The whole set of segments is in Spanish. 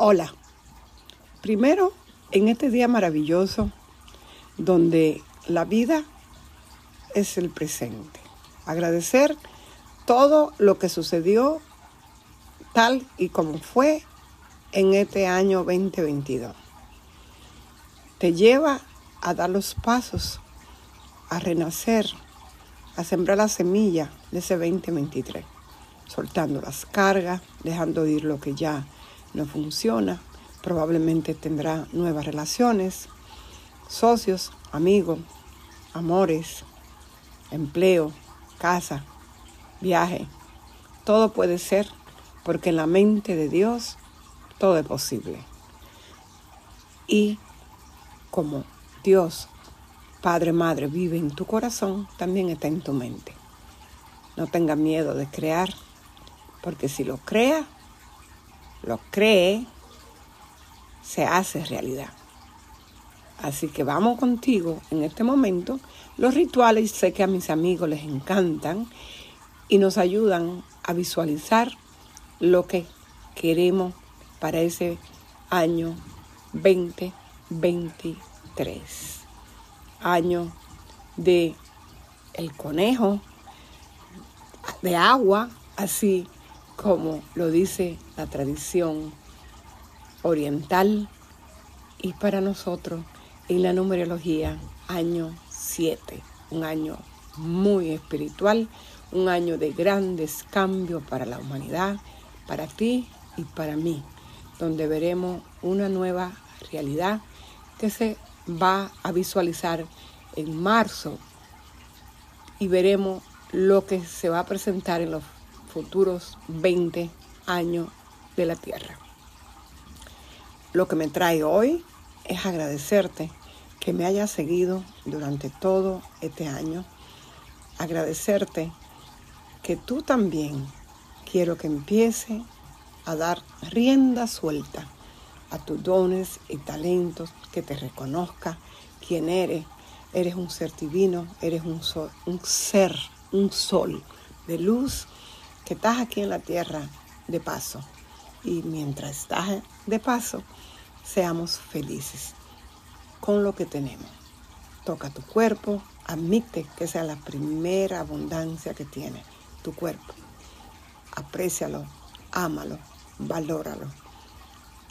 Hola. Primero, en este día maravilloso, donde la vida es el presente. Agradecer todo lo que sucedió tal y como fue en este año 2022. Te lleva a dar los pasos, a renacer, a sembrar la semilla de ese 2023, soltando las cargas, dejando ir lo que ya no funciona, probablemente tendrá nuevas relaciones, socios, amigos, amores, empleo, casa, viaje. Todo puede ser porque en la mente de Dios todo es posible. Y como Dios, Padre, Madre, vive en tu corazón, también está en tu mente. No tenga miedo de crear, porque si lo crea, lo cree, se hace realidad. Así que vamos contigo en este momento. Los rituales sé que a mis amigos les encantan y nos ayudan a visualizar lo que queremos para ese año 2023. Año de el conejo, de agua, así como lo dice la tradición oriental y para nosotros en la numerología año 7, un año muy espiritual, un año de grandes cambios para la humanidad, para ti y para mí, donde veremos una nueva realidad que se va a visualizar en marzo. Y veremos lo que se va a presentar en los futuros 20 años de la Tierra. Lo que me trae hoy es agradecerte que me hayas seguido durante todo este año. Agradecerte que tú también quiero que empiece a dar rienda suelta a tus dones y talentos, que te reconozca quién eres. Eres un ser divino, eres un, un ser, un sol de luz que estás aquí en la tierra de paso. Y mientras estás de paso, seamos felices con lo que tenemos. Toca tu cuerpo, admite que sea la primera abundancia que tiene tu cuerpo. Aprécialo, ámalo, valóralo.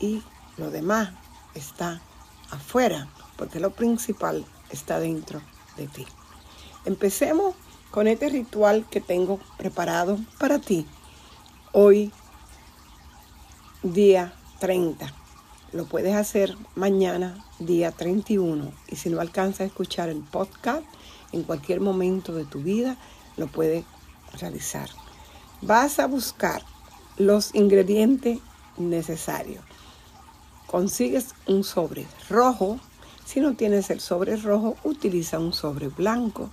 Y lo demás está afuera, porque lo principal está dentro de ti. Empecemos con este ritual que tengo preparado para ti hoy, día 30. Lo puedes hacer mañana, día 31. Y si no alcanzas a escuchar el podcast, en cualquier momento de tu vida, lo puedes realizar. Vas a buscar los ingredientes necesarios. Consigues un sobre rojo. Si no tienes el sobre rojo, utiliza un sobre blanco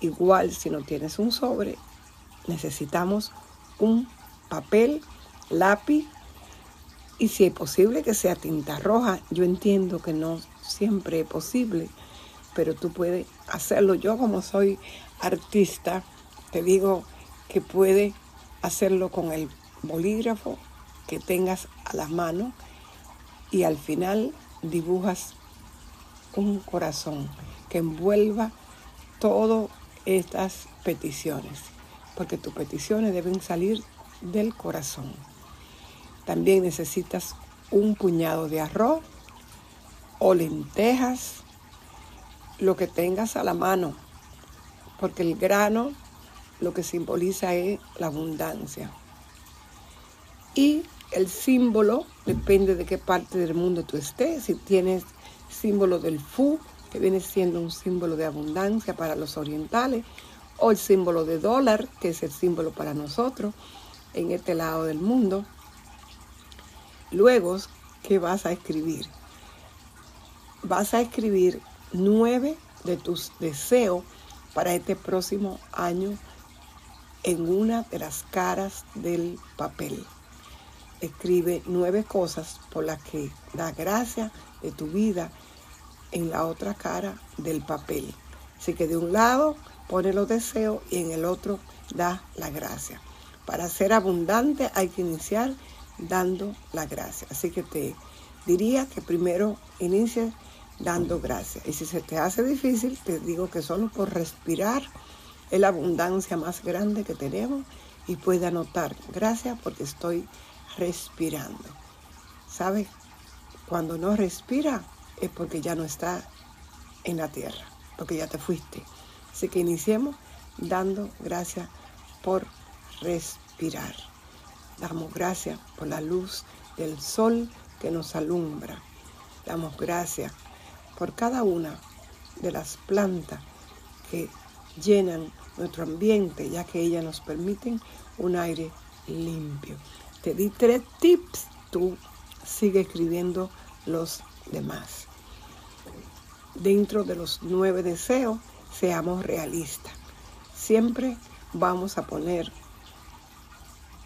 Igual si no tienes un sobre, necesitamos un papel, lápiz y si es posible que sea tinta roja. Yo entiendo que no siempre es posible, pero tú puedes hacerlo. Yo como soy artista, te digo que puedes hacerlo con el bolígrafo que tengas a las manos y al final dibujas un corazón que envuelva todo estas peticiones, porque tus peticiones deben salir del corazón. También necesitas un puñado de arroz o lentejas, lo que tengas a la mano, porque el grano lo que simboliza es la abundancia. Y el símbolo depende de qué parte del mundo tú estés. Si tienes símbolo del Fu, que viene siendo un símbolo de abundancia para los orientales, o el símbolo de dólar, que es el símbolo para nosotros en este lado del mundo. Luego, ¿qué vas a escribir? Vas a escribir nueve de tus deseos para este próximo año en una de las caras del papel. Escribe nueve cosas por las que da gracia de tu vida en la otra cara del papel. Así que de un lado pone los deseos y en el otro da la gracia. Para ser abundante hay que iniciar dando la gracia. Así que te diría que primero inicie dando gracias. Y si se te hace difícil, te digo que solo por respirar es la abundancia más grande que tenemos y puede anotar, gracias porque estoy respirando. ¿Sabes? Cuando no respira es porque ya no está en la tierra, porque ya te fuiste. Así que iniciemos dando gracias por respirar. Damos gracias por la luz del sol que nos alumbra. Damos gracias por cada una de las plantas que llenan nuestro ambiente, ya que ellas nos permiten un aire limpio. Te di tres tips, tú sigue escribiendo los demás. Dentro de los nueve deseos, seamos realistas. Siempre vamos a poner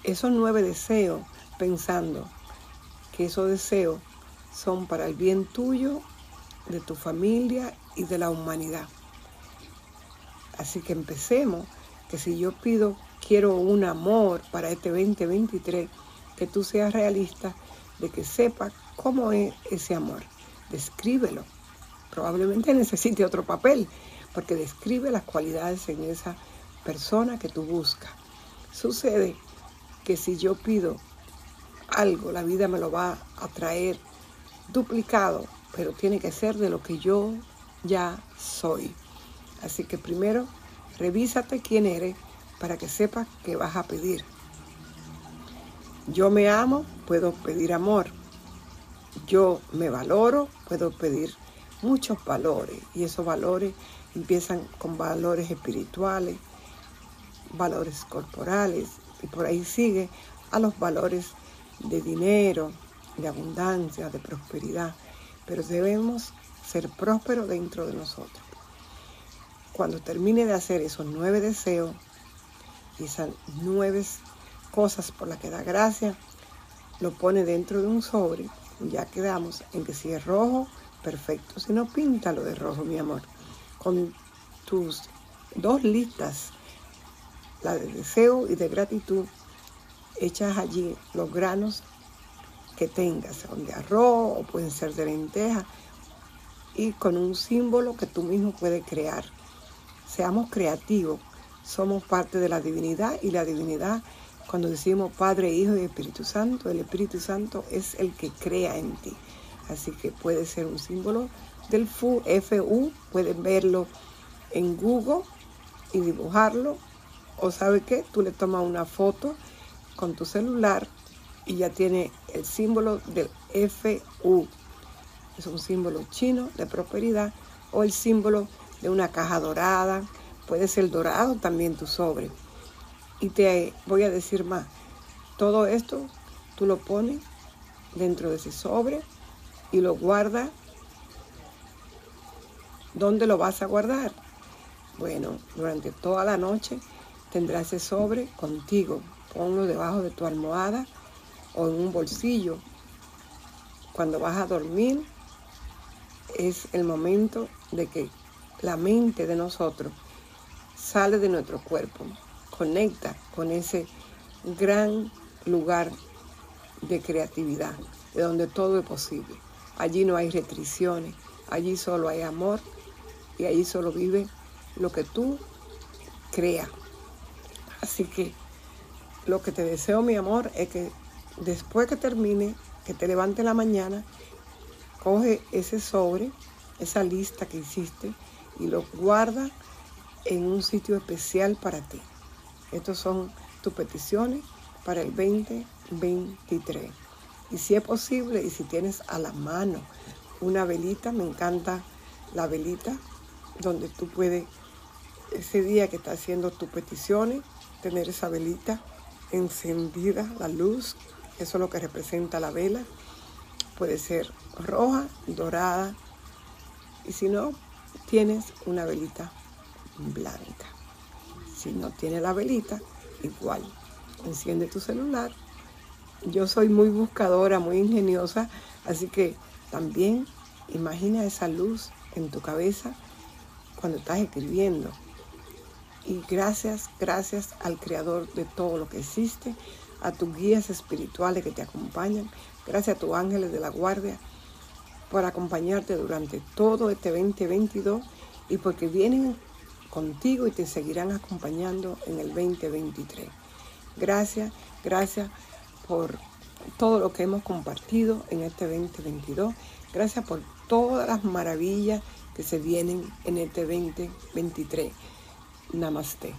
esos nueve deseos pensando que esos deseos son para el bien tuyo de tu familia y de la humanidad. Así que empecemos, que si yo pido, quiero un amor para este 2023, que tú seas realista, de que sepas cómo es ese amor. Descríbelo. Probablemente necesite otro papel, porque describe las cualidades en esa persona que tú buscas. Sucede que si yo pido algo, la vida me lo va a traer duplicado pero tiene que ser de lo que yo ya soy. Así que primero, revísate quién eres para que sepas que vas a pedir. Yo me amo, puedo pedir amor. Yo me valoro, puedo pedir muchos valores. Y esos valores empiezan con valores espirituales, valores corporales, y por ahí sigue a los valores de dinero, de abundancia, de prosperidad pero debemos ser prósperos dentro de nosotros. Cuando termine de hacer esos nueve deseos y esas nueve cosas por las que da gracia, lo pone dentro de un sobre. Ya quedamos en que si es rojo, perfecto. Si no, píntalo de rojo, mi amor. Con tus dos listas, la de deseo y de gratitud, echas allí los granos que tengas, son de arroz o pueden ser de lenteja, y con un símbolo que tú mismo puedes crear. Seamos creativos, somos parte de la divinidad y la divinidad, cuando decimos Padre, Hijo y Espíritu Santo, el Espíritu Santo es el que crea en ti. Así que puede ser un símbolo del FU, FU, pueden verlo en Google y dibujarlo. O sabe qué, tú le tomas una foto con tu celular y ya tiene el símbolo del FU. Es un símbolo chino de prosperidad o el símbolo de una caja dorada. Puede ser dorado también tu sobre. Y te voy a decir más. Todo esto tú lo pones dentro de ese sobre y lo guardas. ¿Dónde lo vas a guardar? Bueno, durante toda la noche tendrás ese sobre contigo. Ponlo debajo de tu almohada o en un bolsillo. Cuando vas a dormir es el momento de que la mente de nosotros sale de nuestro cuerpo, conecta con ese gran lugar de creatividad, de donde todo es posible. Allí no hay restricciones, allí solo hay amor y allí solo vive lo que tú creas. Así que lo que te deseo, mi amor, es que después que termine, que te levante en la mañana, coge ese sobre, esa lista que hiciste y lo guarda en un sitio especial para ti. Estas son tus peticiones para el 2023. Y si es posible y si tienes a la mano una velita, me encanta la velita, donde tú puedes, ese día que estás haciendo tus peticiones, tener esa velita encendida, la luz eso es lo que representa la vela. Puede ser roja, dorada. Y si no, tienes una velita blanca. Si no tienes la velita, igual. Enciende tu celular. Yo soy muy buscadora, muy ingeniosa, así que también imagina esa luz en tu cabeza cuando estás escribiendo. Y gracias, gracias al creador de todo lo que existe, a tus guías espirituales que te acompañan. Gracias a tus ángeles de la guardia por acompañarte durante todo este 2022 y porque vienen contigo y te seguirán acompañando en el 2023. Gracias, gracias por todo lo que hemos compartido en este 2022. Gracias por todas las maravillas que se vienen en este 2023. Namaste.